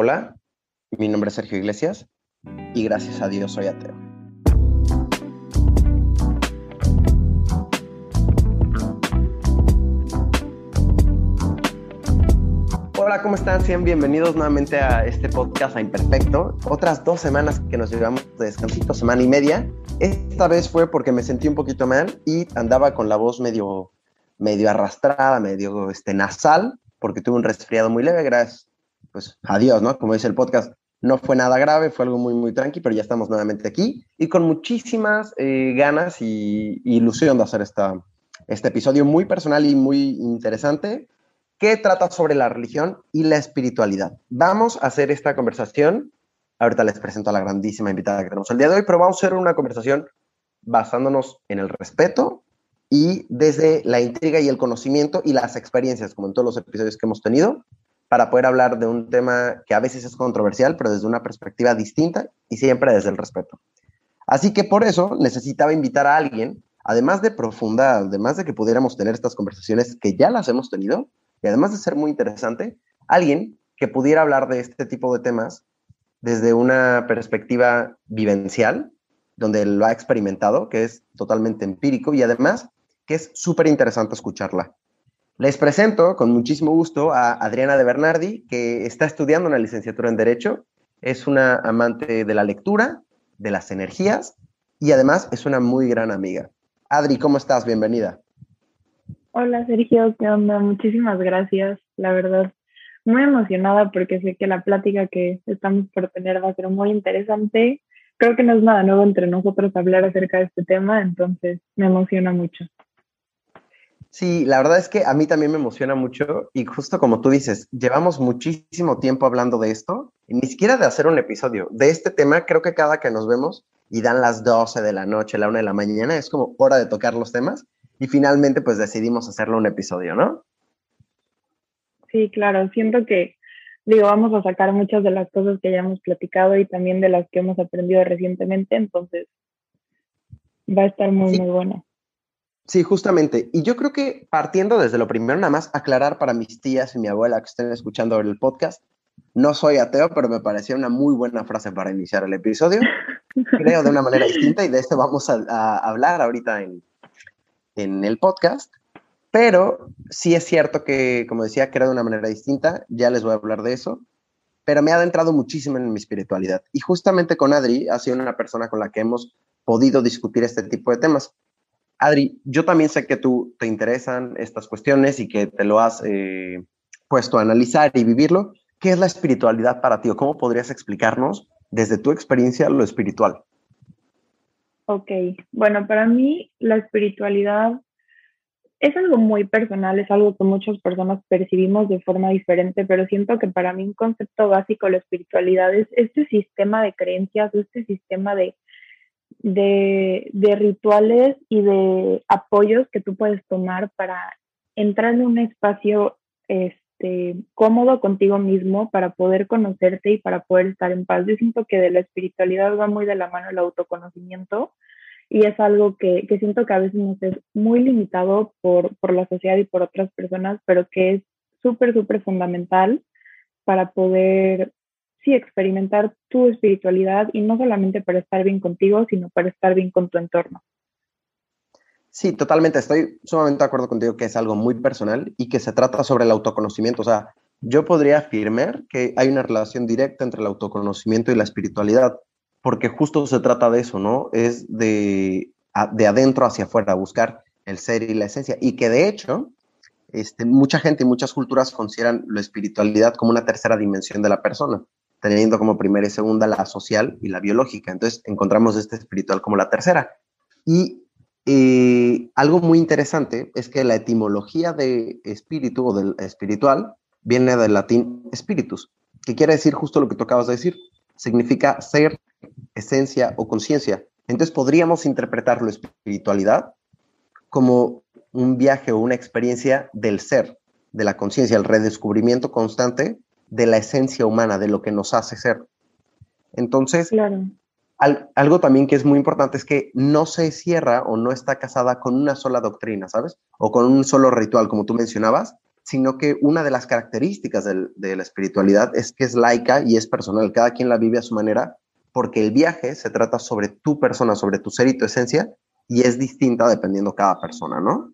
Hola, mi nombre es Sergio Iglesias y gracias a Dios soy ateo. Hola, ¿cómo están? Sean bienvenidos nuevamente a este podcast a Imperfecto. Otras dos semanas que nos llevamos de descansito, semana y media. Esta vez fue porque me sentí un poquito mal y andaba con la voz medio, medio arrastrada, medio este, nasal, porque tuve un resfriado muy leve, gracias pues adiós, ¿no? Como dice el podcast, no fue nada grave, fue algo muy, muy tranqui, pero ya estamos nuevamente aquí y con muchísimas eh, ganas y, ilusión de hacer esta, este episodio muy personal y muy interesante que trata sobre la religión y la espiritualidad. Vamos a hacer esta conversación. Ahorita les presento a la grandísima invitada que tenemos el día de hoy, pero vamos a hacer una conversación basándonos en el respeto y desde la intriga y el conocimiento y las experiencias, como en todos los episodios que hemos tenido, para poder hablar de un tema que a veces es controversial, pero desde una perspectiva distinta y siempre desde el respeto. Así que por eso necesitaba invitar a alguien, además de profunda, además de que pudiéramos tener estas conversaciones que ya las hemos tenido, y además de ser muy interesante, alguien que pudiera hablar de este tipo de temas desde una perspectiva vivencial, donde lo ha experimentado, que es totalmente empírico y además que es súper interesante escucharla. Les presento con muchísimo gusto a Adriana de Bernardi, que está estudiando una licenciatura en Derecho, es una amante de la lectura, de las energías y además es una muy gran amiga. Adri, ¿cómo estás? Bienvenida. Hola Sergio, ¿qué onda? Muchísimas gracias, la verdad. Muy emocionada porque sé que la plática que estamos por tener va a ser muy interesante. Creo que no es nada nuevo entre nosotros hablar acerca de este tema, entonces me emociona mucho. Sí, la verdad es que a mí también me emociona mucho y justo como tú dices, llevamos muchísimo tiempo hablando de esto y ni siquiera de hacer un episodio. De este tema creo que cada que nos vemos y dan las 12 de la noche, la 1 de la mañana, es como hora de tocar los temas y finalmente pues decidimos hacerlo un episodio, ¿no? Sí, claro, siento que, digo, vamos a sacar muchas de las cosas que ya hemos platicado y también de las que hemos aprendido recientemente, entonces va a estar muy, muy bueno. Sí, justamente. Y yo creo que partiendo desde lo primero, nada más aclarar para mis tías y mi abuela que estén escuchando el podcast, no soy ateo, pero me parecía una muy buena frase para iniciar el episodio. Creo de una manera distinta y de esto vamos a, hablar ahorita en, en el podcast. Pero sí es cierto que, como decía, creo de una manera distinta. Ya les voy a hablar de eso. Pero me ha adentrado muchísimo en mi espiritualidad. Y justamente con Adri ha sido una persona con la que hemos podido discutir este tipo de temas. Adri, yo también sé que tú te interesan estas cuestiones y que te lo has eh, puesto a analizar y vivirlo. ¿Qué es la espiritualidad para ti o cómo podrías explicarnos desde tu experiencia lo espiritual? Ok, bueno, para mí la espiritualidad es algo muy personal, es algo que muchas personas percibimos de forma diferente, pero siento que para mí un concepto básico de la espiritualidad es este sistema de creencias, este sistema de, de, rituales y de apoyos que tú puedes tomar para entrar en un espacio este, cómodo contigo mismo para poder conocerte y para poder estar en paz. Yo siento que de la espiritualidad va muy de la mano el autoconocimiento y es algo que, que siento que a veces es muy limitado por, por la sociedad y por otras personas, pero que es súper, súper fundamental para poder sí, experimentar tu espiritualidad y no solamente para estar bien contigo, sino para estar bien con tu entorno. Sí, totalmente. Estoy sumamente de acuerdo contigo que es algo muy personal y que se trata sobre el autoconocimiento. O sea, yo podría afirmar que hay una relación directa entre el autoconocimiento y la espiritualidad, porque justo se trata de eso, ¿no? Es de, de adentro hacia afuera, buscar el ser y la esencia. Y que de hecho, este, mucha gente y muchas culturas consideran la espiritualidad como una tercera dimensión de la persona teniendo como primera y segunda la social y la biológica. Entonces encontramos este espiritual como la tercera. Y eh, algo muy interesante es que la etimología de espíritu o del espiritual viene del latín spiritus, que quiere decir justo lo que tú acabas de decir. Significa ser, esencia o conciencia. Entonces podríamos interpretar la espiritualidad como un viaje o una experiencia del ser, de la conciencia, el redescubrimiento constante de la esencia humana, de lo que nos hace ser. Entonces, algo también que es muy importante es que no se cierra o no está casada con una sola doctrina, ¿sabes? O con un solo ritual, como tú mencionabas, sino que una de las características de la espiritualidad es que es laica y es personal. Cada quien la vive a su manera, porque el viaje se trata sobre tu persona, sobre tu ser y tu esencia, y es distinta dependiendo cada persona, ¿no?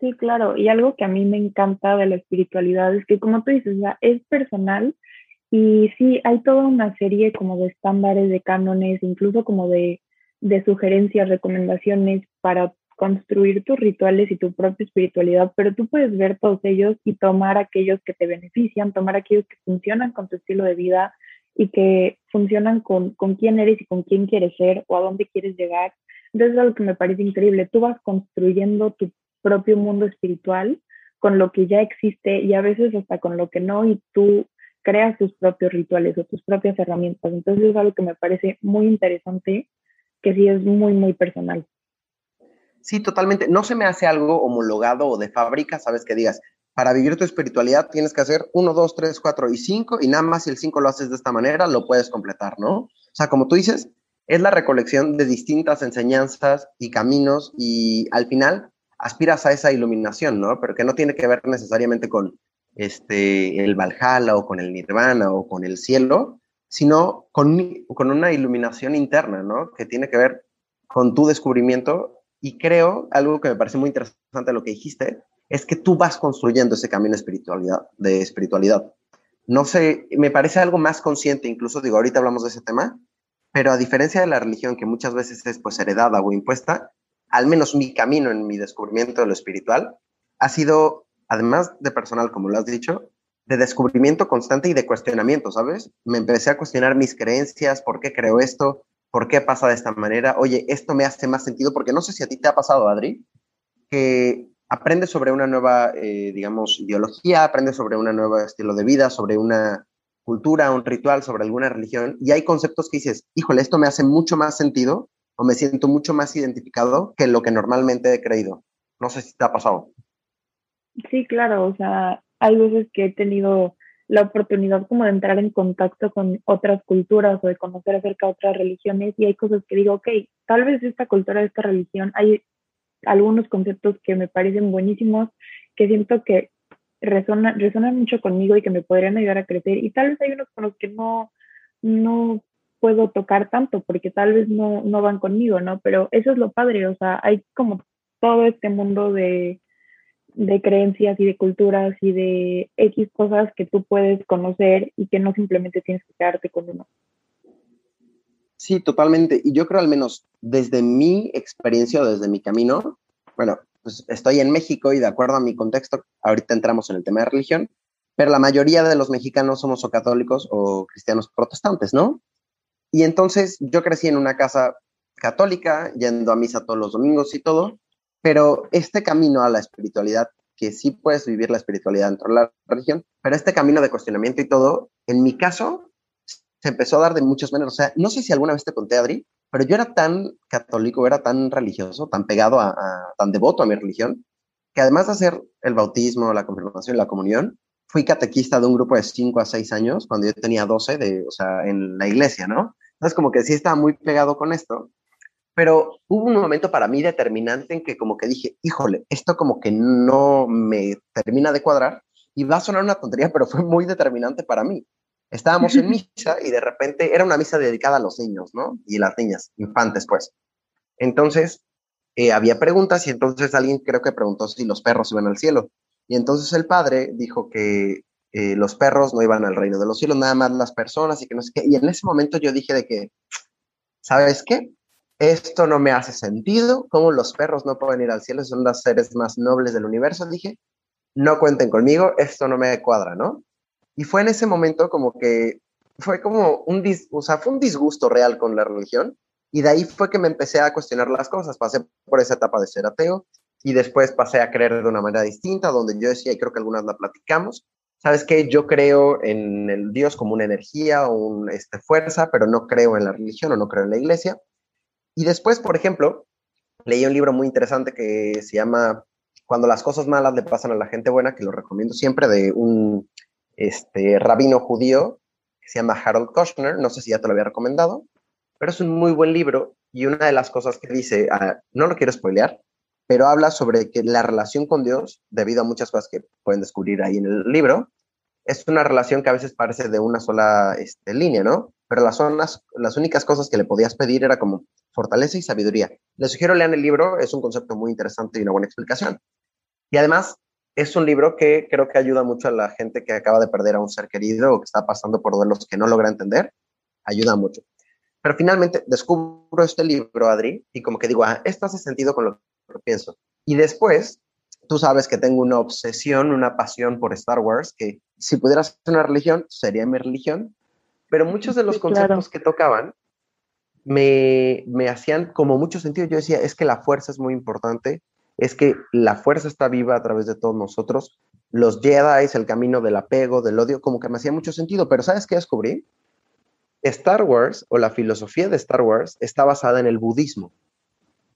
Sí, claro. Y algo que a mí me encanta de la espiritualidad es que, como tú dices, es personal y sí, hay toda una serie como de estándares, de cánones, incluso como de, de sugerencias, recomendaciones para construir tus rituales y tu propia espiritualidad, pero tú puedes ver todos ellos y tomar aquellos que te benefician, tomar aquellos que funcionan con tu estilo de vida y que funcionan con, con quién eres y con quién quieres ser o a dónde quieres llegar. Entonces es algo que me parece increíble. Tú vas construyendo tu propio mundo espiritual con lo que ya existe y a veces hasta con lo que no y tú creas tus propios rituales o tus propias herramientas. Entonces es algo que me parece muy interesante, que sí es muy, muy personal. Sí, totalmente. No se me hace algo homologado o de fábrica, sabes que digas, para vivir tu espiritualidad tienes que hacer uno, dos, tres, cuatro y cinco, y nada más si el cinco lo haces de esta manera, lo puedes completar, ¿no? O sea, como tú dices, es la recolección de distintas enseñanzas y caminos, y al final aspiras a esa iluminación, ¿no? Pero que no tiene que ver necesariamente con este, el Valhalla o con el Nirvana o con el cielo, sino con, con una iluminación interna, ¿no? Que tiene que ver con tu descubrimiento y creo, algo que me parece muy interesante lo que dijiste, es que tú vas construyendo ese camino espiritualidad, de espiritualidad. No sé, me parece algo más consciente, incluso digo, ahorita hablamos de ese tema, pero a diferencia de la religión que muchas veces es pues heredada o impuesta, al menos mi camino en mi descubrimiento de lo espiritual ha sido, además de personal, como lo has dicho, de descubrimiento constante y de cuestionamiento, ¿sabes? Me empecé a cuestionar mis creencias, por qué creo esto, ¿Por qué pasa de esta manera? Oye, esto me hace más sentido porque no sé si a ti te ha pasado, Adri, que aprendes sobre una nueva, eh, digamos, ideología, aprendes sobre un nuevo estilo de vida, sobre una cultura, un ritual, sobre alguna religión, y hay conceptos que dices, híjole, esto me hace mucho más sentido o me siento mucho más identificado que lo que normalmente he creído. No sé si te ha pasado. Sí, claro, o sea, hay veces que he tenido la oportunidad como de entrar en contacto con otras culturas o de conocer acerca de otras religiones y hay cosas que digo, ok, tal vez esta cultura, esta religión, hay algunos conceptos que me parecen buenísimos, que siento que resonan, mucho conmigo y que me podrían ayudar a crecer y tal vez hay unos con los que no, no puedo tocar tanto porque tal vez no, no van conmigo, ¿no? Pero eso es lo padre, o sea, hay como todo este mundo de, de creencias y de culturas y de X cosas que tú puedes conocer y que no simplemente tienes que quedarte con uno. Sí, totalmente. Y yo creo al menos desde mi experiencia o desde mi camino, bueno, pues estoy en México y de acuerdo a mi contexto, ahorita entramos en el tema de religión, pero la mayoría de los mexicanos somos o católicos o cristianos protestantes, ¿no? Y entonces yo crecí en una casa católica, yendo a misa todos los domingos y todo, pero este camino a la espiritualidad, que sí puedes vivir la espiritualidad dentro de la religión, pero este camino de cuestionamiento y todo, en mi caso, se empezó a dar de muchas maneras. O sea, no sé si alguna vez te conté, Adri, pero yo era tan católico, era tan religioso, tan pegado a, tan devoto a mi religión, que además de hacer el bautismo, la confirmación y la comunión, fui catequista de un grupo de 5 a 6 años, cuando yo tenía 12, de, o sea, en la iglesia, ¿no? Entonces, como que sí estaba muy pegado con esto. Pero hubo un momento para mí determinante en que como que dije, híjole, esto como que no me termina de cuadrar y va a sonar una tontería, pero fue muy determinante para mí. Estábamos en misa y de repente era una misa dedicada a los niños, ¿no? Y las niñas, infantes, pues. Entonces, eh, había preguntas y entonces alguien creo que preguntó si los perros iban al cielo. Y entonces el padre dijo que eh, los perros no iban al reino de los cielos, nada más las personas y que no sé qué. Y en ese momento yo dije de que, ¿sabes qué? esto no me hace sentido, cómo los perros no pueden ir al cielo, son los seres más nobles del universo, dije, no cuenten conmigo, esto no me cuadra, ¿no? Y fue en ese momento como que fue como un, o sea, fue un disgusto real con la religión y de ahí fue que me empecé a cuestionar las cosas, pasé por esa etapa de ser ateo y después pasé a creer de una manera distinta, donde yo decía, y creo que algunas la platicamos, sabes que yo creo en el Dios como una energía o una este, fuerza, pero no creo en la religión o no creo en la iglesia. Y después, por ejemplo, leí un libro muy interesante que se llama Cuando las cosas malas le pasan a la gente buena, que lo recomiendo siempre, de un este, rabino judío que se llama Harold Kushner. No sé si ya te lo había recomendado, pero es un muy buen libro. Y una de las cosas que dice, ah, no lo quiero spoilear, pero habla sobre que la relación con Dios, debido a muchas cosas que pueden descubrir ahí en el libro, es una relación que a veces parece de una sola este, línea, ¿no? Pero las, zonas, las únicas cosas que le podías pedir era como fortaleza y sabiduría. Les sugiero lean el libro, es un concepto muy interesante y una buena explicación. Y además, es un libro que creo que ayuda mucho a la gente que acaba de perder a un ser querido o que está pasando por duelos que no logra entender. Ayuda mucho. Pero finalmente descubro este libro, Adri, y como que digo, ah, esto hace sentido con lo pienso. Y después, tú sabes que tengo una obsesión, una pasión por Star Wars, que si pudiera ser una religión, sería mi religión, pero muchos de los conceptos que tocaban me, me hacían como mucho sentido. Yo decía, es que la fuerza es muy importante, es que la fuerza está viva a través de todos nosotros. Los Jedi, el camino del apego, del odio, como que me hacía mucho sentido. Pero ¿sabes qué descubrí? Star Wars o la filosofía de Star Wars está basada en el budismo.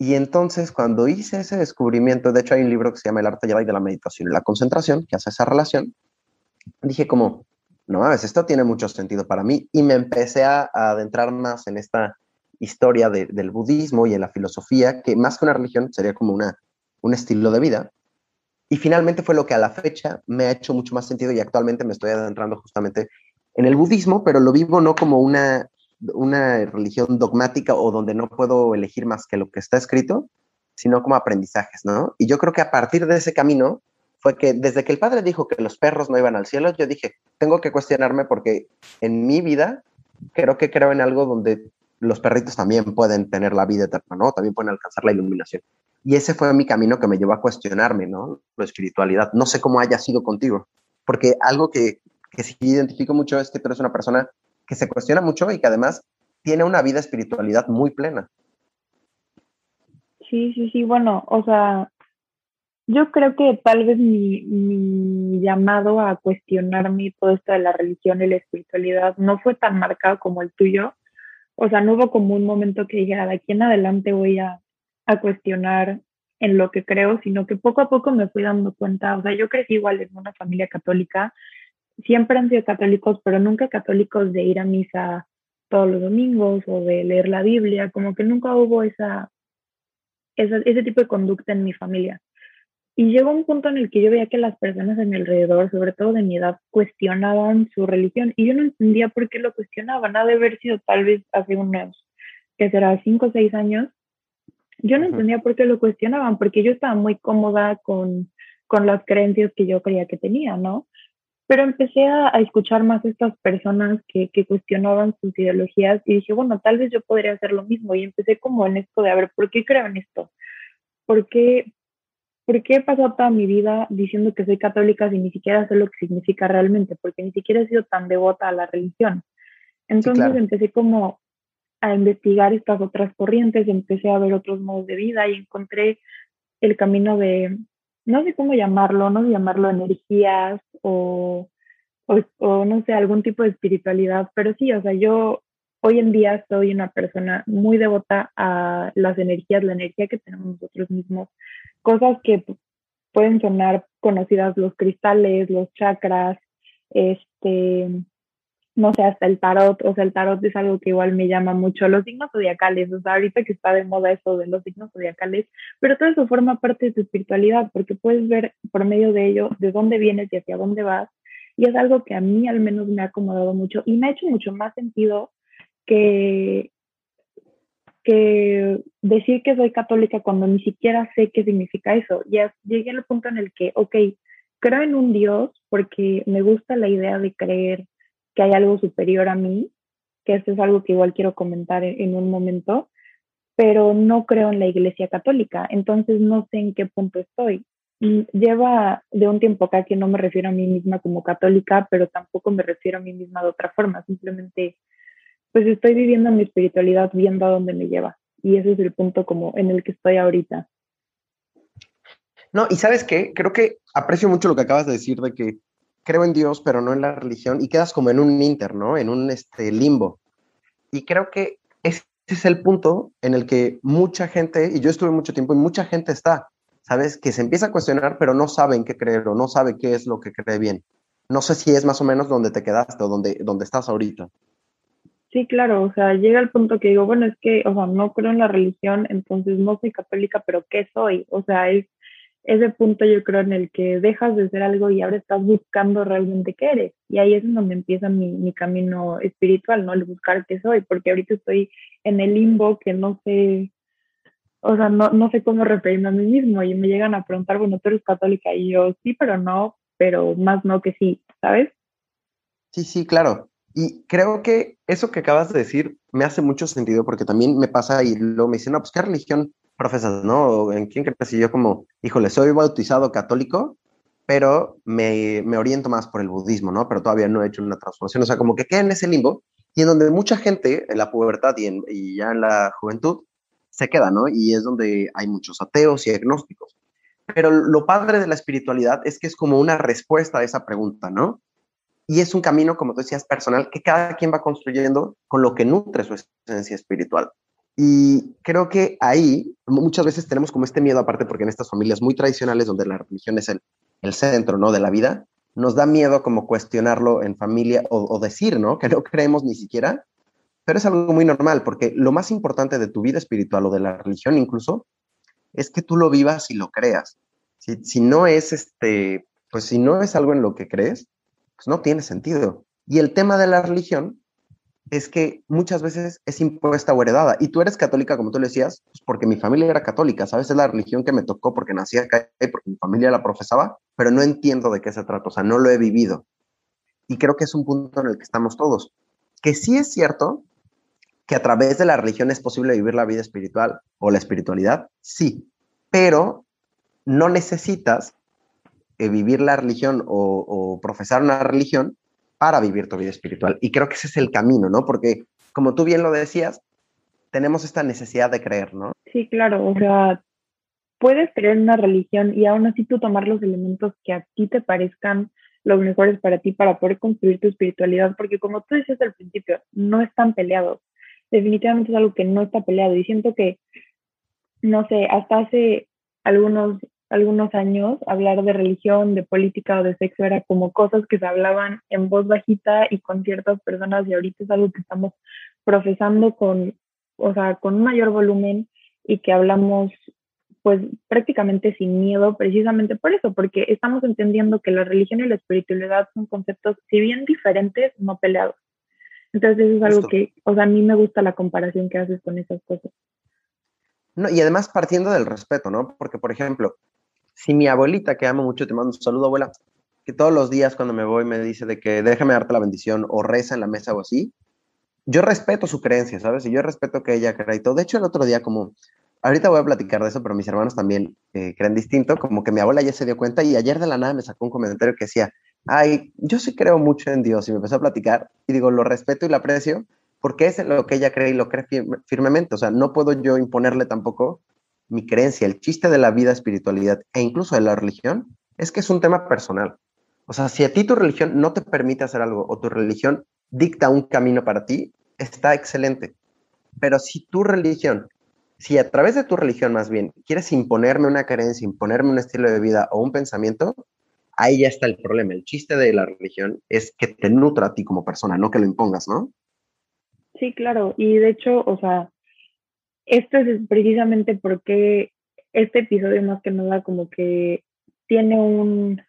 Y entonces cuando hice ese descubrimiento, de hecho hay un libro que se llama El arte de la meditación y la concentración, que hace esa relación, dije como, no mames, esto tiene mucho sentido para mí y me empecé a, adentrar más en esta historia del budismo y en la filosofía, que más que una religión sería como una un estilo de vida. Y finalmente fue lo que a la fecha me ha hecho mucho más sentido y actualmente me estoy adentrando justamente en el budismo, pero lo vivo no como una, una religión dogmática o donde no puedo elegir más que lo que está escrito, sino como aprendizajes, ¿no? Y yo creo que a partir de ese camino fue que desde que el padre dijo que los perros no iban al cielo, yo dije, tengo que cuestionarme porque en mi vida creo que creo en algo donde los perritos también pueden tener la vida eterna, ¿no? También pueden alcanzar la iluminación. Y ese fue mi camino que me llevó a cuestionarme, ¿no? La espiritualidad. No sé cómo haya sido contigo, porque algo que, que sí identifico mucho es que tú eres una persona que se cuestiona mucho y que además tiene una vida espiritualidad muy plena. Sí, sí, sí, bueno, o sea, yo creo que tal vez mi, mi, llamado a cuestionarme todo esto de la religión y la espiritualidad no fue tan marcado como el tuyo. O sea, no hubo como un momento que dijera, de aquí en adelante voy a a cuestionar en lo que creo, sino que poco a poco me fui dando cuenta, o sea, yo crecí igual en una familia católica, siempre han sido católicos, pero nunca católicos de ir a misa todos los domingos o de leer la Biblia, como que nunca hubo esa, esa, ese tipo de conducta en mi familia. Y llegó un punto en el que yo veía que las personas a mi alrededor, sobre todo de mi edad, cuestionaban su religión y yo no entendía por qué lo cuestionaban. Ha de haber sido tal vez hace unos, que será, cinco o seis años, yo no entendía por qué lo cuestionaban, porque yo estaba muy cómoda con, con las creencias que yo creía que tenía, ¿no? Pero empecé a, escuchar más a estas personas que, que, cuestionaban sus ideologías y dije, bueno, tal vez yo podría hacer lo mismo. Y empecé como en esto de, a ver, ¿por qué creo en esto? ¿Por qué, ¿Por qué he pasado toda mi vida diciendo que soy católica sin ni siquiera sé lo que significa realmente? Porque ni siquiera he sido tan devota a la religión. Entonces empecé como a investigar estas otras corrientes, empecé a ver otros modos de vida y encontré el camino de, no sé cómo llamarlo, no sé llamarlo energías o, o, no sé, algún tipo de espiritualidad, pero sí, o sea, yo hoy en día soy una persona muy devota a las energías, la energía que tenemos nosotros mismos, cosas que pueden sonar conocidas, los cristales, los chakras, este, no sé, hasta el tarot, o sea, el tarot es algo que igual me llama mucho, los signos zodiacales, o sea, ahorita que está de moda eso de los signos zodiacales, pero todo eso forma parte de tu espiritualidad, porque puedes ver por medio de ello de dónde vienes y hacia dónde vas, y es algo que a mí al menos me ha acomodado mucho y me ha hecho mucho más sentido que, que decir que soy católica cuando ni siquiera sé qué significa eso. Ya llegué al punto en el que, ok, creo en un Dios porque me gusta la idea de creer que hay algo superior a mí, que esto es algo que igual quiero comentar en, un momento, pero no creo en la Iglesia Católica, entonces no sé en qué punto estoy. Lleva de un tiempo acá que no me refiero a mí misma como católica, pero tampoco me refiero a mí misma de otra forma, simplemente pues estoy viviendo mi espiritualidad viendo a dónde me lleva y ese es el punto como en el que estoy ahorita. No, y sabes qué, creo que aprecio mucho lo que acabas de decir de que creo en Dios, pero no en la religión, y quedas como en un inter, ¿no? En un este, limbo. Y creo que ese es el punto en el que mucha gente, y yo estuve mucho tiempo, y mucha gente está, ¿sabes? Que se empieza a cuestionar, pero no saben qué creer o no sabe qué es lo que cree bien. No sé si es más o menos donde te quedaste o donde, donde estás ahorita. Sí, claro, o sea, llega el punto que digo, bueno, es que, o sea, no creo en la religión, entonces no soy católica, pero ¿qué soy? O sea, es ese punto yo creo en el que dejas de ser algo y ahora estás buscando realmente qué eres. Y ahí es donde empieza mi, mi camino espiritual, ¿no? El buscar qué soy, porque ahorita estoy en el limbo que no sé, o sea, no, no sé cómo referirme a mí mismo y me llegan a preguntar, bueno, tú eres católica y yo sí, pero no, pero más no que sí, ¿sabes? Sí, sí, claro. Y creo que eso que acabas de decir me hace mucho sentido porque también me pasa y luego me dicen, no, pues qué religión profesas, ¿no? ¿En quién crees? Y yo como, híjole, soy bautizado católico, pero me, me, oriento más por el budismo, ¿no? Pero todavía no he hecho una transformación. O sea, como que queda en ese limbo y en donde mucha gente en la pubertad y, en, y ya en la juventud se queda, ¿no? Y es donde hay muchos ateos y agnósticos. Pero lo padre de la espiritualidad es que es como una respuesta a esa pregunta, ¿no? Y es un camino, como tú decías, personal, que cada quien va construyendo con lo que nutre su esencia espiritual. Y creo que ahí muchas veces tenemos como este miedo, aparte porque en estas familias muy tradicionales donde la religión es el, el centro, ¿no? De la vida, nos da miedo como cuestionarlo en familia o, o, decir, ¿no? Que no creemos ni siquiera, pero es algo muy normal porque lo más importante de tu vida espiritual o de la religión incluso es que tú lo vivas y lo creas. Si, si no es este, pues si no es algo en lo que crees, pues no tiene sentido. Y el tema de la religión es que muchas veces es impuesta o heredada. Y tú eres católica, como tú le decías, pues porque mi familia era católica, ¿sabes? Es la religión que me tocó porque nací acá y porque mi familia la profesaba, pero no entiendo de qué se trata, o sea, no lo he vivido. Y creo que es un punto en el que estamos todos. Que sí es cierto que a través de la religión es posible vivir la vida espiritual o la espiritualidad, sí, pero no necesitas eh, vivir la religión o, o profesar una religión para vivir tu vida espiritual. Y creo que ese es el camino, ¿no? Porque, como tú bien lo decías, tenemos esta necesidad de creer, ¿no? Sí, claro, o sea, puedes creer en una religión y aún así tú tomar los elementos que a ti te parezcan los mejores para ti para poder construir tu espiritualidad, porque como tú decías al principio, no están peleados. Definitivamente es algo que no está peleado y siento que, no sé, hasta hace algunos algunos años hablar de religión, de política o de sexo era como cosas que se hablaban en voz bajita y con ciertas personas y ahorita es algo que estamos profesando con, o sea, con un mayor volumen y que hablamos pues prácticamente sin miedo, precisamente por eso, porque estamos entendiendo que la religión y la espiritualidad son conceptos, si bien diferentes, no peleados. Entonces eso es algo que, o sea, a mí me gusta la comparación que haces con esas cosas. No, y además partiendo del respeto, ¿no? Porque, por ejemplo, si mi abuelita, que amo mucho, te mando un saludo, abuela, que todos los días cuando me voy me dice de que déjame darte la bendición o reza en la mesa o así, yo respeto su creencia, ¿sabes? Y yo respeto que ella crea y todo. De hecho, el otro día, como, ahorita voy a platicar de eso, pero mis hermanos también eh, creen distinto, como que mi abuela ya se dio cuenta y ayer de la nada me sacó un comentario que decía, ay, yo sí creo mucho en Dios y me empezó a platicar y digo, lo respeto y lo aprecio porque es lo que ella cree y lo cree firmemente. O sea, no puedo yo imponerle tampoco mi creencia, el chiste de la vida, espiritualidad e incluso de la religión, es que es un tema personal. O sea, si a ti tu religión no te permite hacer algo o tu religión dicta un camino para ti, está excelente. Pero si tu religión, si a través de tu religión más bien quieres imponerme una creencia, imponerme un estilo de vida o un pensamiento, ahí ya está el problema. El chiste de la religión es que te nutra a ti como persona, no que lo impongas, ¿no? Sí, claro. Y de hecho, o sea, esto es precisamente porque este episodio más que nada como que tiene un,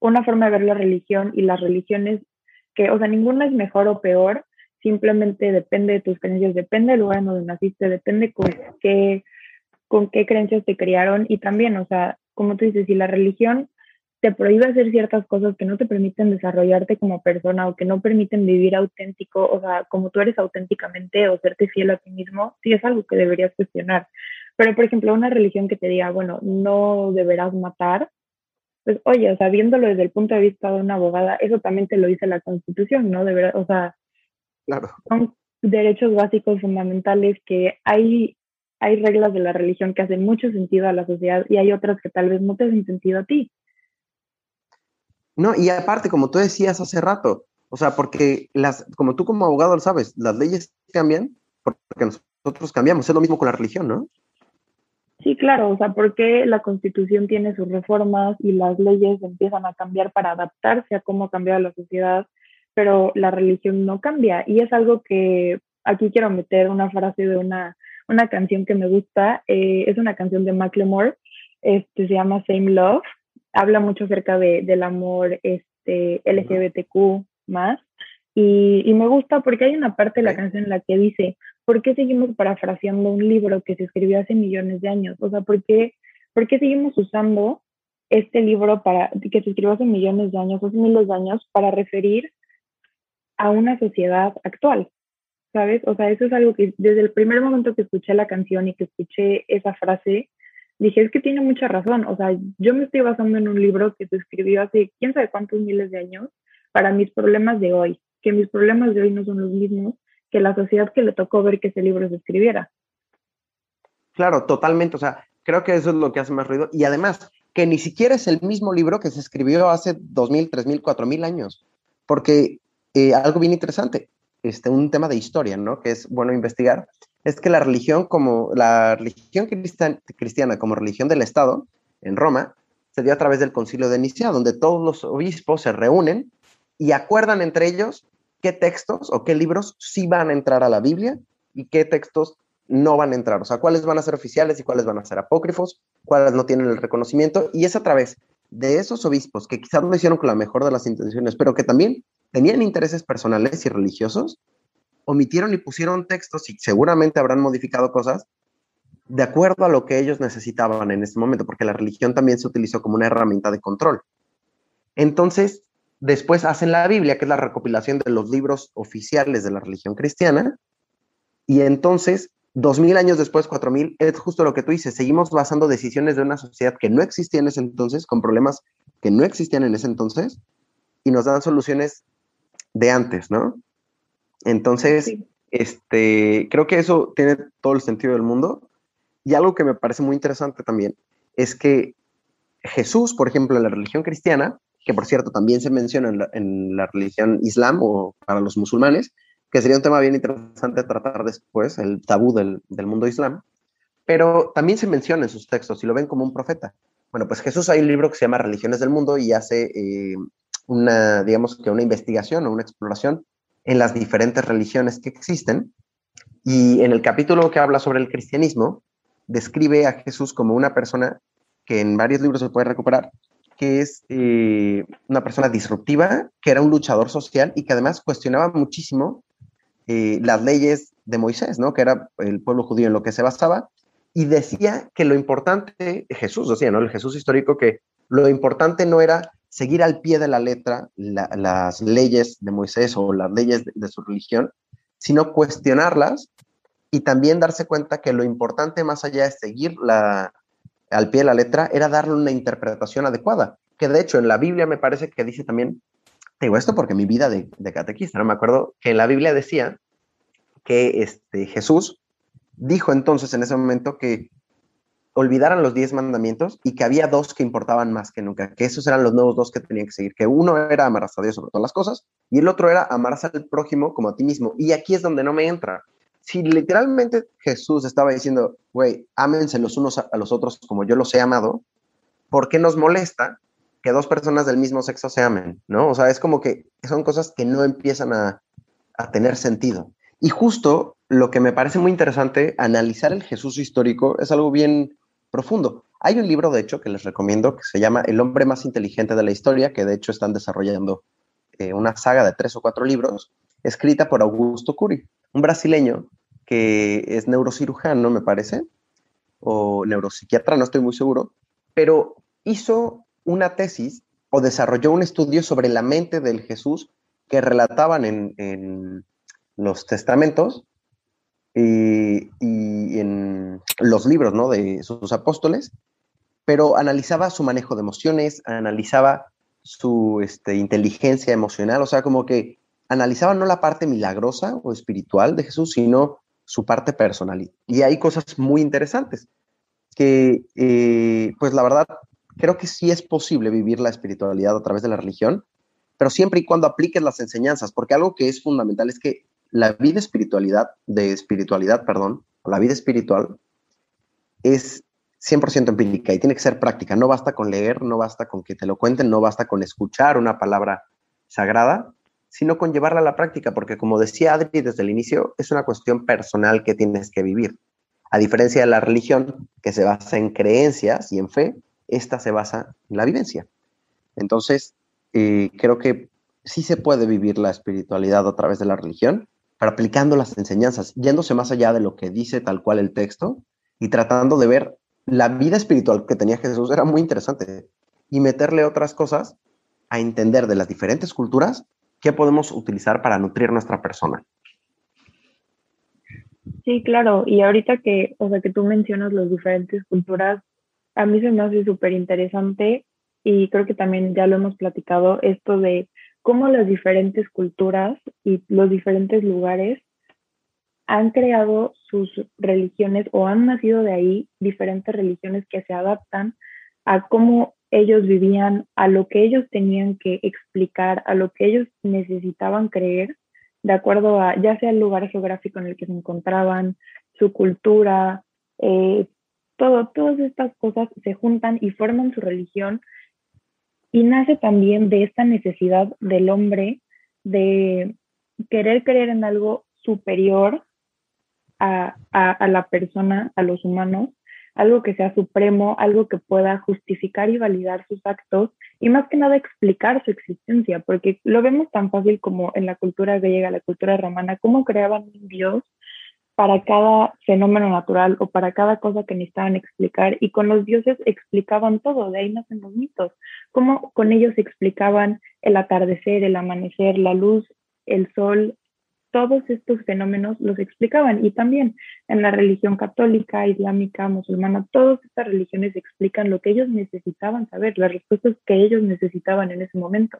una forma de ver la religión y las religiones que, o sea, ninguna es mejor o peor, simplemente depende de tus creencias, depende del lugar en donde naciste, depende con qué, con qué creencias te criaron y también, o sea, como tú dices, si la religión te prohíbe hacer ciertas cosas que no te permiten desarrollarte como persona o que no permiten vivir auténtico, o sea, como tú eres auténticamente o serte fiel a ti mismo, sí es algo que deberías cuestionar. Pero, por ejemplo, una religión que te diga, bueno, no deberás matar, pues, oye, o sea, viéndolo desde el punto de vista de una abogada, eso también te lo dice la Constitución, ¿no? De o sea, claro. son derechos básicos fundamentales que hay, hay reglas de la religión que hacen mucho sentido a la sociedad y hay otras que tal vez no te hacen sentido a ti. No, y aparte, como tú decías hace rato, o sea, porque las, como tú como abogado lo sabes, las leyes cambian porque nosotros cambiamos. Es lo mismo con la religión, ¿no? Sí, claro, o sea, porque la constitución tiene sus reformas y las leyes empiezan a cambiar para adaptarse a cómo ha cambiado la sociedad, pero la religión no cambia. Y es algo que aquí quiero meter una frase de una, una canción que me gusta. Eh, es una canción de Macklemore, este, se llama Same Love. Habla mucho acerca de, del amor este, LGBTQ más. Y, y, me gusta porque hay una parte de la canción en la que dice, ¿por qué seguimos parafraseando un libro que se escribió hace millones de años? O sea, ¿por qué, ¿por qué seguimos usando este libro para, que se escribió hace millones de años, hace miles de años, para referir a una sociedad actual? ¿Sabes? O sea, eso es algo que desde el primer momento que escuché la canción y que escuché esa frase, dije, es que tiene mucha razón. O sea, yo me estoy basando en un libro que se escribió hace quién sabe cuántos miles de años para mis problemas de hoy que mis problemas de hoy no son los mismos que la sociedad que le tocó ver que ese libro se escribiera. Claro, totalmente. O sea, creo que eso es lo que hace más ruido. Y además, que ni siquiera es el mismo libro que se escribió hace 2.000, 3.000, 4.000 años. Porque eh, algo bien interesante, este, un tema de historia, ¿no? Que es bueno investigar, es que la religión como la religión cristiana como religión del Estado en Roma se dio a través del concilio de Nicea, donde todos los obispos se reúnen y acuerdan entre ellos qué textos o qué libros sí van a entrar a la Biblia y qué textos no van a entrar, o sea, cuáles van a ser oficiales y cuáles van a ser apócrifos, cuáles no tienen el reconocimiento, y es a través de esos obispos que quizás lo hicieron con la mejor de las intenciones, pero que también tenían intereses personales y religiosos, omitieron y pusieron textos y seguramente habrán modificado cosas de acuerdo a lo que ellos necesitaban en ese momento, porque la religión también se utilizó como una herramienta de control. Entonces, Después hacen la Biblia, que es la recopilación de los libros oficiales de la religión cristiana. Y entonces, dos mil años después, cuatro mil, es justo lo que tú dices. Seguimos basando decisiones de una sociedad que no existía en ese entonces, con problemas que no existían en ese entonces, y nos dan soluciones de antes, ¿no? Entonces, este, creo que eso tiene todo el sentido del mundo. Y algo que me parece muy interesante también es que Jesús, por ejemplo, en la religión cristiana, que por cierto también se menciona en la, religión islam o para los musulmanes, que sería un tema bien interesante tratar después, el tabú del, mundo islam, pero también se menciona en sus textos y lo ven como un profeta. Bueno, pues Jesús hay un libro que se llama Religiones del Mundo y hace eh, una, digamos que una investigación o una exploración en las diferentes religiones que existen. Y en el capítulo que habla sobre el cristianismo, describe a Jesús como una persona que en varios libros se puede recuperar, que es eh, una persona disruptiva, que era un luchador social y que además cuestionaba muchísimo eh, las leyes de Moisés, ¿no? Que era el pueblo judío en lo que se basaba, y decía que lo importante, Jesús decía, ¿no? El Jesús histórico, que lo importante no era seguir al pie de la letra las leyes de Moisés o las leyes de su religión, sino cuestionarlas y también darse cuenta que lo importante más allá de seguir la, al pie de la letra era darle una interpretación adecuada, que de hecho en la Biblia me parece que dice también, digo esto porque mi vida de, catequista, no me acuerdo, que en la Biblia decía que este, Jesús dijo entonces en ese momento que olvidaran los diez mandamientos y que había dos que importaban más que nunca, que esos eran los nuevos dos que tenían que seguir, que uno era amarse a Dios sobre todas las cosas y el otro era amarse al prójimo como a ti mismo. Y aquí es donde no me entra, si literalmente Jesús estaba diciendo, güey, ámense los unos a los otros como yo los he amado, ¿por qué nos molesta que dos personas del mismo sexo se amen? ¿No? O sea, es como que son cosas que no empiezan a, a tener sentido. Y justo lo que me parece muy interesante, analizar el Jesús histórico, es algo bien profundo. Hay un libro, de hecho, que les recomiendo, que se llama El hombre más inteligente de la historia, que de hecho están desarrollando eh, una saga de tres o cuatro libros, escrita por Augusto Curi, un brasileño que es neurocirujano, me parece, o neuropsiquiatra, no estoy muy seguro, pero hizo una tesis o desarrolló un estudio sobre la mente del Jesús que relataban en, los testamentos y, en los libros ¿no? de sus apóstoles, pero analizaba su manejo de emociones, analizaba su este, inteligencia emocional, o sea, como que analizaba no la parte milagrosa o espiritual de Jesús, sino su parte personal. Y hay cosas muy interesantes que, eh, pues la verdad, creo que sí es posible vivir la espiritualidad a través de la religión, pero siempre y cuando apliques las enseñanzas, porque algo que es fundamental es que la vida espiritualidad, de espiritualidad, perdón, la vida espiritual es 100% empírica y tiene que ser práctica. No basta con leer, no basta con que te lo cuenten, no basta con escuchar una palabra sagrada, sino con llevarla a la práctica, porque como decía Adri desde el inicio, es una cuestión personal que tienes que vivir. A diferencia de la religión, que se basa en creencias y en fe, esta se basa en la vivencia. Entonces, eh, creo que sí se puede vivir la espiritualidad a través de la religión, pero aplicando las enseñanzas, yéndose más allá de lo que dice tal cual el texto y tratando de ver la vida espiritual que tenía Jesús era muy interesante y meterle otras cosas a entender de las diferentes culturas qué podemos utilizar para nutrir nuestra persona. Sí, claro, y ahorita que, o sea, que tú mencionas las diferentes culturas, a mí se me hace súper interesante y creo que también ya lo hemos platicado, esto de cómo las diferentes culturas y los diferentes lugares han creado sus religiones o han nacido de ahí diferentes religiones que se adaptan a cómo ellos vivían, a lo que ellos tenían que explicar, a lo que ellos necesitaban creer, de acuerdo a ya sea el lugar geográfico en el que se encontraban, su cultura, eh, todo, todas estas cosas se juntan y forman su religión y nace también de esta necesidad del hombre de querer creer en algo superior a, a, la persona, a los humanos, algo que sea supremo, algo que pueda justificar y validar sus actos y más que nada explicar su existencia, porque lo vemos tan fácil como en la cultura griega, la cultura romana, cómo creaban un dios para cada fenómeno natural o para cada cosa que necesitaban explicar y con los dioses explicaban todo, de ahí nacen los mitos, cómo con ellos explicaban el atardecer, el amanecer, la luz, el sol, todos estos fenómenos los explicaban y también en la religión católica, islámica, musulmana, todas estas religiones explican lo que ellos necesitaban saber, las respuestas que ellos necesitaban en ese momento.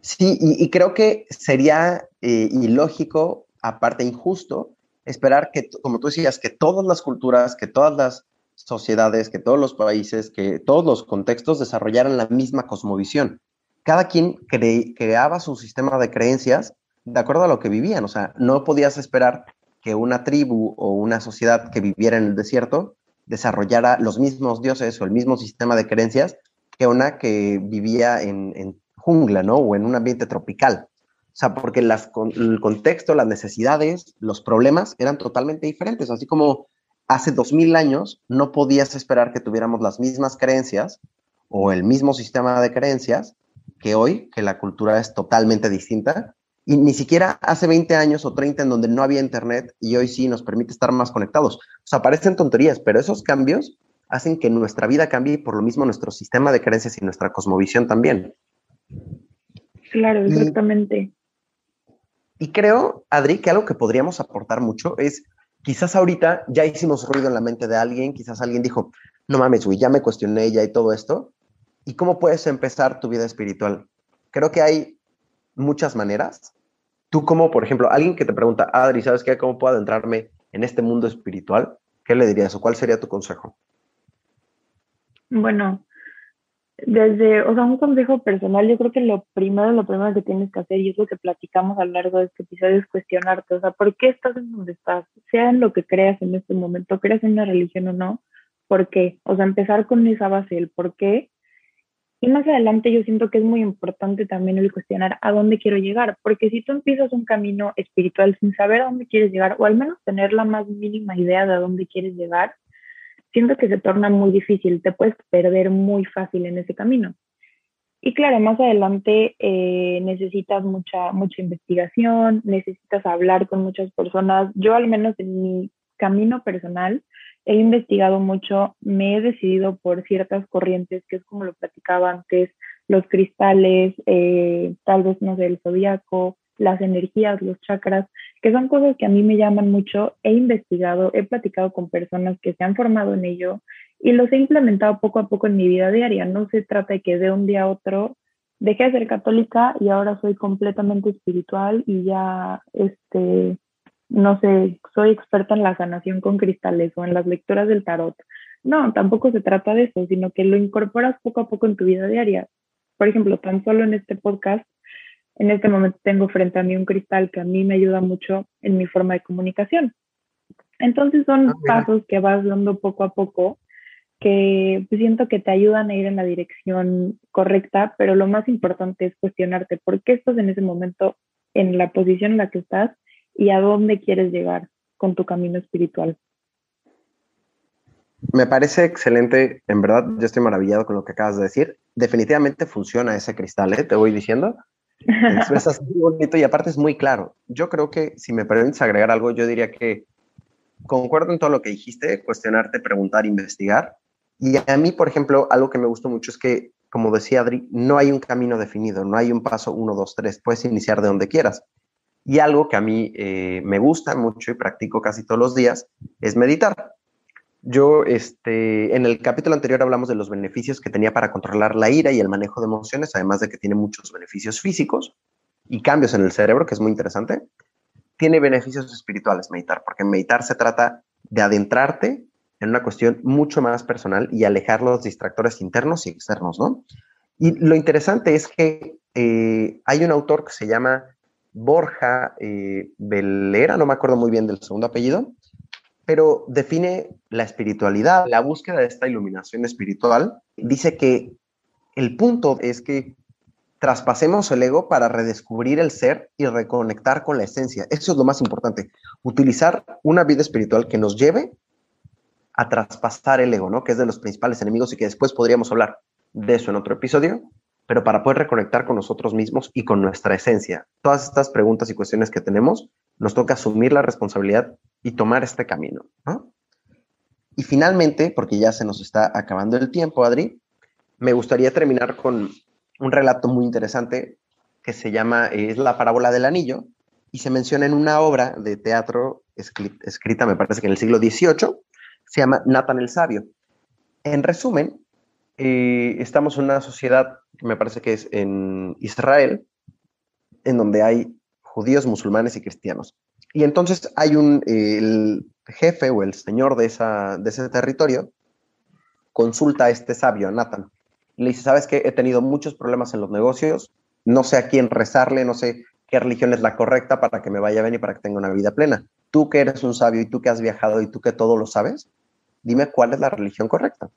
Sí, y, creo que sería eh, ilógico, aparte injusto, esperar que, como tú decías, que todas las culturas, que todas las sociedades, que todos los países, que todos los contextos desarrollaran la misma cosmovisión. Cada quien creaba su sistema de creencias de acuerdo a lo que vivían. O sea, no podías esperar que una tribu o una sociedad que viviera en el desierto desarrollara los mismos dioses o el mismo sistema de creencias que una que vivía en, jungla, ¿no? O en un ambiente tropical. O sea, porque las, el contexto, las necesidades, los problemas eran totalmente diferentes. Así como hace dos mil años no podías esperar que tuviéramos las mismas creencias o el mismo sistema de creencias que hoy, que la cultura es totalmente distinta y ni siquiera hace 20 años o 30 en donde no había internet y hoy sí nos permite estar más conectados. O sea, parecen tonterías, pero esos cambios hacen que nuestra vida cambie y por lo mismo nuestro sistema de creencias y nuestra cosmovisión también. Claro, exactamente. Y, creo, Adri, que algo que podríamos aportar mucho es, quizás ahorita ya hicimos ruido en la mente de alguien, quizás alguien dijo, no mames, güey, ya me cuestioné ya y todo esto. ¿Y cómo puedes empezar tu vida espiritual? Creo que hay muchas maneras. Tú como, por ejemplo, alguien que te pregunta, Adri, ¿sabes qué? ¿Cómo puedo adentrarme en este mundo espiritual? ¿Qué le dirías o cuál sería tu consejo? Bueno, desde, o sea, un consejo personal, yo creo que lo primero, lo primero que tienes que hacer, y es lo que platicamos a lo largo de este episodio, es cuestionarte, o sea, ¿por qué estás en donde estás? Sea en lo que creas en este momento, creas en una religión o no, ¿por qué? O sea, empezar con esa base, el por qué, y más adelante yo siento que es muy importante también el cuestionar a dónde quiero llegar, porque si tú empiezas un camino espiritual sin saber a dónde quieres llegar, o al menos tener la más mínima idea de a dónde quieres llegar, siento que se torna muy difícil, te puedes perder muy fácil en ese camino. Y claro, más adelante eh, necesitas mucha, mucha investigación, necesitas hablar con muchas personas. Yo al menos en mi camino personal, he investigado mucho, me he decidido por ciertas corrientes, que es como lo platicaba antes, los cristales, eh, tal vez, no sé, el zodiaco, las energías, los chakras, que son cosas que a mí me llaman mucho. He investigado, he platicado con personas que se han formado en ello y los he implementado poco a poco en mi vida diaria. No se trata de que de un día a otro dejé de ser católica y ahora soy completamente espiritual y ya este no sé, soy experta en la sanación con cristales o en las lecturas del tarot. No, tampoco se trata de eso, sino que lo incorporas poco a poco en tu vida diaria. Por ejemplo, tan solo en este podcast, en este momento tengo frente a mí un cristal que a mí me ayuda mucho en mi forma de comunicación. Entonces son ah, pasos que vas dando poco a poco que pues, siento que te ayudan a ir en la dirección correcta, pero lo más importante es cuestionarte por qué estás en ese momento en la posición en la que estás y a dónde quieres llegar con tu camino espiritual. Me parece excelente, en verdad, yo estoy maravillado con lo que acabas de decir. Definitivamente funciona ese cristal, ¿eh? te voy diciendo. Expresas muy bonito y aparte es muy claro. Yo creo que si me permites agregar algo, yo diría que concuerdo en todo lo que dijiste, cuestionarte, preguntar, investigar. Y a mí, por ejemplo, algo que me gustó mucho es que, como decía Adri, no hay un camino definido, no hay un paso uno, dos, tres, puedes iniciar de donde quieras. Y algo que a mí eh, me gusta mucho y practico casi todos los días es meditar. Yo, este, en el capítulo anterior hablamos de los beneficios que tenía para controlar la ira y el manejo de emociones, además de que tiene muchos beneficios físicos y cambios en el cerebro, que es muy interesante. Tiene beneficios espirituales meditar, porque meditar se trata de adentrarte en una cuestión mucho más personal y alejar los distractores internos y externos, ¿no? Y lo interesante es que eh, hay un autor que se llama Borja eh, Velera, no me acuerdo muy bien del segundo apellido, pero define la espiritualidad, la búsqueda de esta iluminación espiritual. Dice que el punto es que traspasemos el ego para redescubrir el ser y reconectar con la esencia. Eso es lo más importante. Utilizar una vida espiritual que nos lleve a traspasar el ego, ¿no? Que es de los principales enemigos y que después podríamos hablar de eso en otro episodio, pero para poder reconectar con nosotros mismos y con nuestra esencia. Todas estas preguntas y cuestiones que tenemos, nos toca asumir la responsabilidad y tomar este camino. Y finalmente, porque ya se nos está acabando el tiempo, Adri, me gustaría terminar con un relato muy interesante que se llama, es la parábola del anillo, y se menciona en una obra de teatro escrita, me parece que en el siglo XVIII, se llama Nathan el Sabio. En resumen, eh, estamos en una sociedad, me parece que es en Israel, en donde hay judíos, musulmanes y cristianos. Y entonces hay un, el jefe o el señor de, esa, de ese territorio consulta a este sabio, Nathan, y le dice, sabes que he tenido muchos problemas en los negocios, no sé a quién rezarle, no sé qué religión es la correcta para que me vaya bien y para que tenga una vida plena. Tú que eres un sabio y tú que has viajado y tú que todo lo sabes, dime cuál es la religión correcta.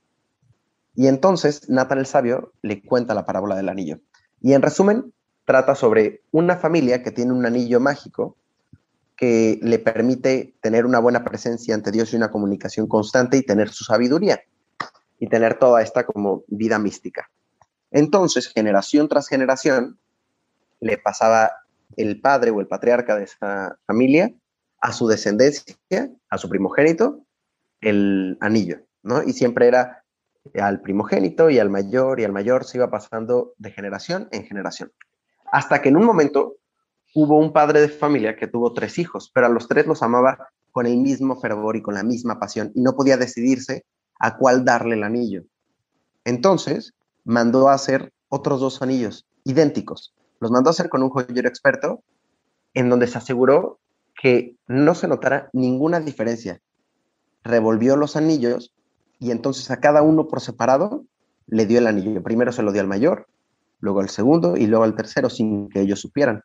Y entonces Nathan el sabio le cuenta la parábola del anillo. Y en resumen, trata sobre una familia que tiene un anillo mágico que le permite tener una buena presencia ante Dios y una comunicación constante y tener su sabiduría y tener toda esta como vida mística. Entonces, generación tras generación, le pasaba el padre o el patriarca de esa familia a su descendencia, a su primogénito, el anillo, ¿no? Y siempre era al primogénito y al mayor y al mayor se iba pasando de generación en generación. Hasta que en un momento hubo un padre de familia que tuvo tres hijos, pero a los tres los amaba con el mismo fervor y con la misma pasión y no podía decidirse a cuál darle el anillo. Entonces mandó a hacer otros dos anillos idénticos. Los mandó a hacer con un joyero experto en donde se aseguró que no se notara ninguna diferencia. Revolvió los anillos y entonces a cada uno por separado le dio el anillo. Primero se lo dio al mayor, luego al segundo y luego al tercero sin que ellos supieran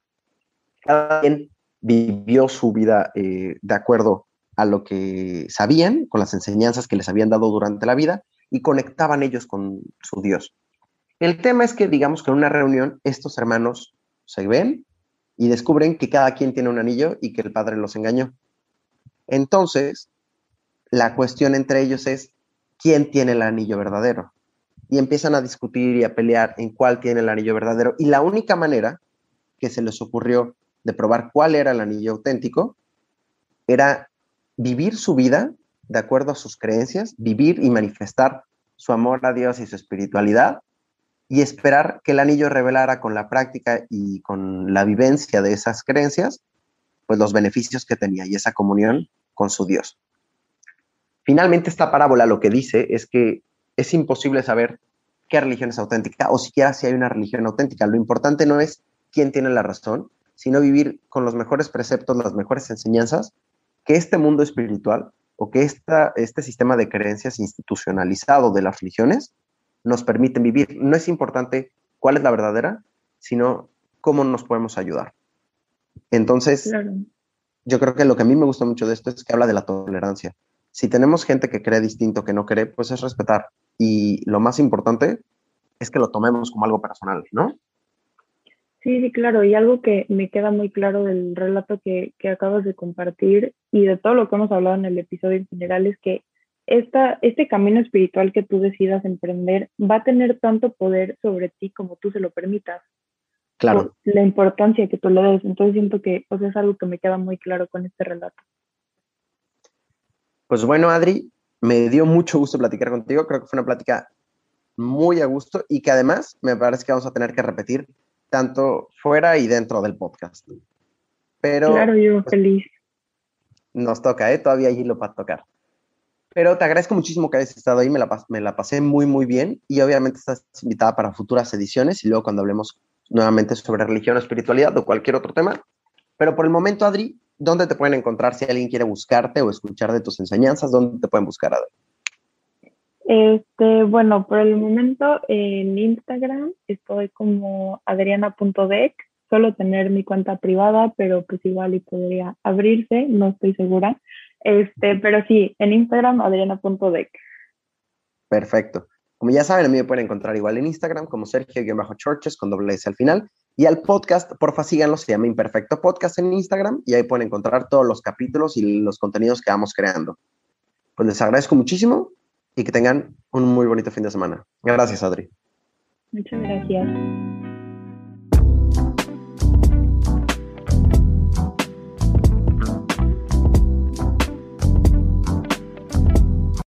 cada quien vivió su vida eh, de acuerdo a lo que sabían, con las enseñanzas que les habían dado durante la vida y conectaban ellos con su Dios. El tema es que, digamos que en una reunión, estos hermanos se ven y descubren que cada quien tiene un anillo y que el padre los engañó. Entonces, la cuestión entre ellos es quién tiene el anillo verdadero. Y empiezan a discutir y a pelear en cuál tiene el anillo verdadero. Y la única manera que se les ocurrió de probar cuál era el anillo auténtico, era vivir su vida de acuerdo a sus creencias, vivir y manifestar su amor a Dios y su espiritualidad y esperar que el anillo revelara con la práctica y con la vivencia de esas creencias, pues los beneficios que tenía y esa comunión con su Dios. Finalmente, esta parábola lo que dice es que es imposible saber qué religión es auténtica o siquiera si hay una religión auténtica. Lo importante no es quién tiene la razón, sino vivir con los mejores preceptos, las mejores enseñanzas que este mundo espiritual o que esta, este sistema de creencias institucionalizado de las religiones nos permiten vivir. No es importante cuál es la verdadera, sino cómo nos podemos ayudar. Entonces, yo creo que lo que a mí me gusta mucho de esto es que habla de la tolerancia. Si tenemos gente que cree distinto, que no cree, pues es respetar. Y lo más importante es que lo tomemos como algo personal, ¿no? Sí, sí, claro. Y algo que me queda muy claro del relato que, que acabas de compartir y de todo lo que hemos hablado en el episodio en general es que esta, este camino espiritual que tú decidas emprender va a tener tanto poder sobre ti como tú se lo permitas. Claro. La importancia que tú le des. Entonces siento que es algo que me queda muy claro con este relato. Pues bueno, Adri, me dio mucho gusto platicar contigo. Creo que fue una plática muy a gusto y que además me parece que vamos a tener que repetir tanto fuera y dentro del podcast. Pero, claro, yo pues, feliz. Nos toca, ¿eh? Todavía allí lo para tocar. Pero te agradezco muchísimo que hayas estado ahí, me la, me la pasé muy, muy bien y obviamente estás invitada para futuras ediciones y luego cuando hablemos nuevamente sobre religión o espiritualidad o cualquier otro tema. Pero por el momento, Adri, ¿dónde te pueden encontrar si alguien quiere buscarte o escuchar de tus enseñanzas? ¿Dónde te pueden buscar, Adri? Este, bueno, por el momento en Instagram estoy como adriana.dec, solo tener mi cuenta privada, pero pues igual y podría abrirse, no estoy segura. Este, pero sí, en Instagram adriana.dec. Perfecto. Como ya saben, a mí me pueden encontrar igual en Instagram como Sergio-Churches con doble S al final. Y al podcast, porfa, síganlo, se llama Imperfecto Podcast en Instagram y ahí pueden encontrar todos los capítulos y los contenidos que vamos creando. Pues les agradezco muchísimo y que tengan un muy bonito fin de semana. Gracias, Adri. Muchas gracias.